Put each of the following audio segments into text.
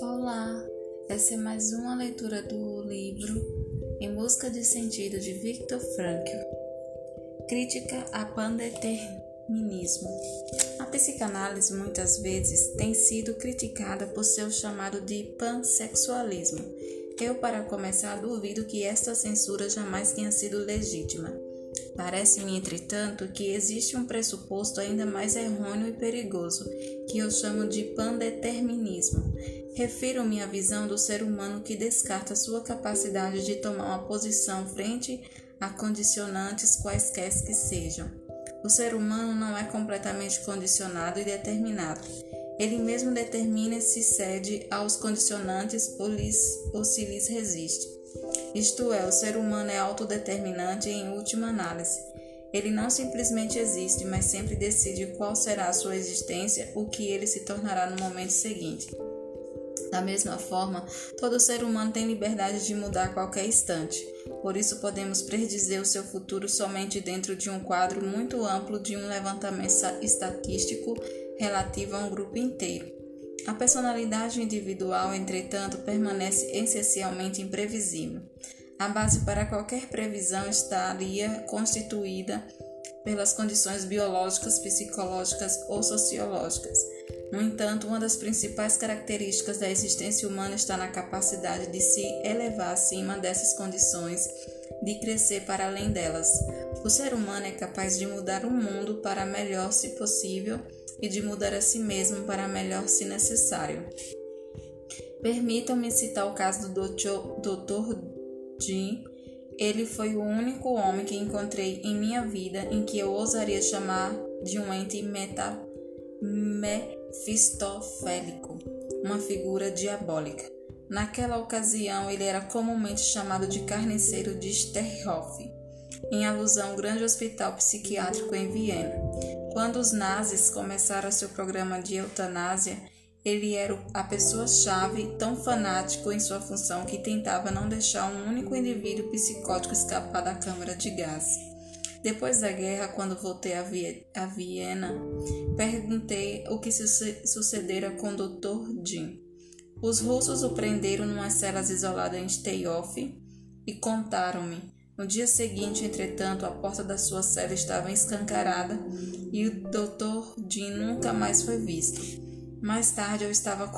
Olá, essa é mais uma leitura do livro Em Busca de Sentido de Viktor Frankl. Crítica a pandeterminismo. A psicanálise muitas vezes tem sido criticada por seu chamado de pansexualismo. Eu, para começar, duvido que esta censura jamais tenha sido legítima. Parece-me, entretanto, que existe um pressuposto ainda mais errôneo e perigoso, que eu chamo de pandeterminismo. Refiro-me à visão do ser humano que descarta sua capacidade de tomar uma posição frente a condicionantes quaisquer que sejam. O ser humano não é completamente condicionado e determinado. Ele mesmo determina se cede aos condicionantes ou, lhes, ou se lhes resiste. Isto é, o ser humano é autodeterminante em última análise. Ele não simplesmente existe, mas sempre decide qual será a sua existência, o que ele se tornará no momento seguinte. Da mesma forma, todo ser humano tem liberdade de mudar a qualquer instante. Por isso, podemos predizer o seu futuro somente dentro de um quadro muito amplo de um levantamento estatístico relativo a um grupo inteiro. A personalidade individual, entretanto, permanece essencialmente imprevisível. A base para qualquer previsão estaria constituída pelas condições biológicas, psicológicas ou sociológicas. No entanto, uma das principais características da existência humana está na capacidade de se elevar acima dessas condições, de crescer para além delas. O ser humano é capaz de mudar o mundo para melhor, se possível, e de mudar a si mesmo para melhor, se necessário. Permitam-me citar o caso do Dr. Jim. Ele foi o único homem que encontrei em minha vida em que eu ousaria chamar de um ente meta mefistofélico, uma figura diabólica. Naquela ocasião, ele era comumente chamado de carniceiro de Sterhoff em alusão ao grande hospital psiquiátrico em Viena. Quando os nazis começaram seu programa de eutanásia, ele era a pessoa-chave tão fanático em sua função que tentava não deixar um único indivíduo psicótico escapar da câmara de gás. Depois da guerra, quando voltei a, Viena, perguntei o que sucedera com o Dr. Jim. Os russos o prenderam numa celas isolada em Steyhoff e contaram-me no dia seguinte, entretanto, a porta da sua cela estava escancarada e o Dr. Jim nunca mais foi visto. Mais tarde, eu estava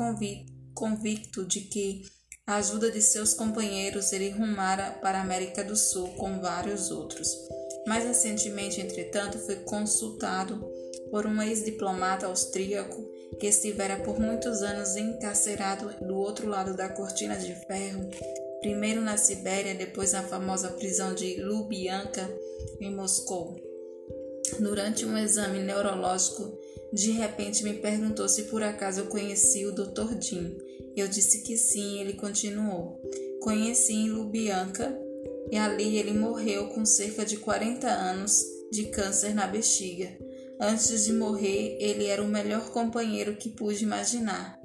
convicto de que, a ajuda de seus companheiros, ele rumara para a América do Sul com vários outros. Mais recentemente, entretanto, foi consultado por um ex-diplomata austríaco que estivera por muitos anos encarcerado do outro lado da cortina de ferro primeiro na Sibéria, depois na famosa prisão de Lubyanka, em Moscou. Durante um exame neurológico, de repente me perguntou se por acaso eu conhecia o Dr. Jim. Eu disse que sim, e ele continuou. Conheci em Lubyanka e ali ele morreu com cerca de 40 anos de câncer na bexiga. Antes de morrer, ele era o melhor companheiro que pude imaginar.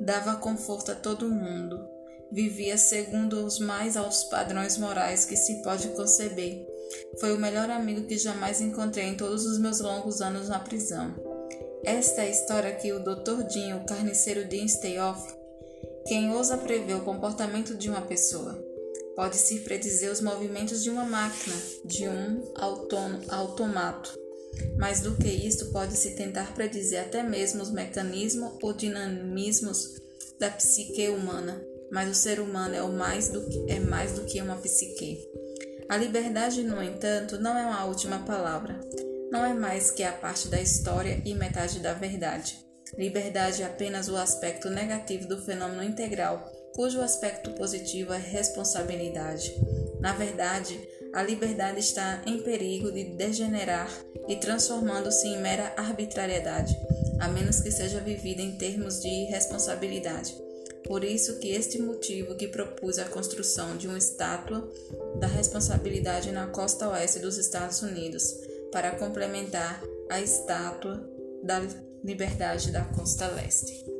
Dava conforto a todo mundo vivia segundo os mais altos padrões morais que se pode conceber. Foi o melhor amigo que jamais encontrei em todos os meus longos anos na prisão. Esta é a história que o Dr. Dinho, o carniceiro de Steyhoff, quem ousa prever o comportamento de uma pessoa, pode-se predizer os movimentos de uma máquina, de um automato. Mais do que isto, pode-se tentar predizer até mesmo os mecanismos ou dinamismos da psique humana mas o ser humano é, mais do que, é mais do que uma psique. A liberdade, no entanto, não é uma última palavra. Não é mais que a parte da história e metade da verdade. Liberdade é apenas o aspecto negativo do fenômeno integral, cujo aspecto positivo é responsabilidade. Na verdade, a liberdade está em perigo de degenerar e transformando-se em mera arbitrariedade, a menos que seja vivida em termos de responsabilidade. Por isso que este motivo que propus a construção de uma estátua da responsabilidade na costa oeste dos Estados Unidos, para complementar a estátua da liberdade da costa leste.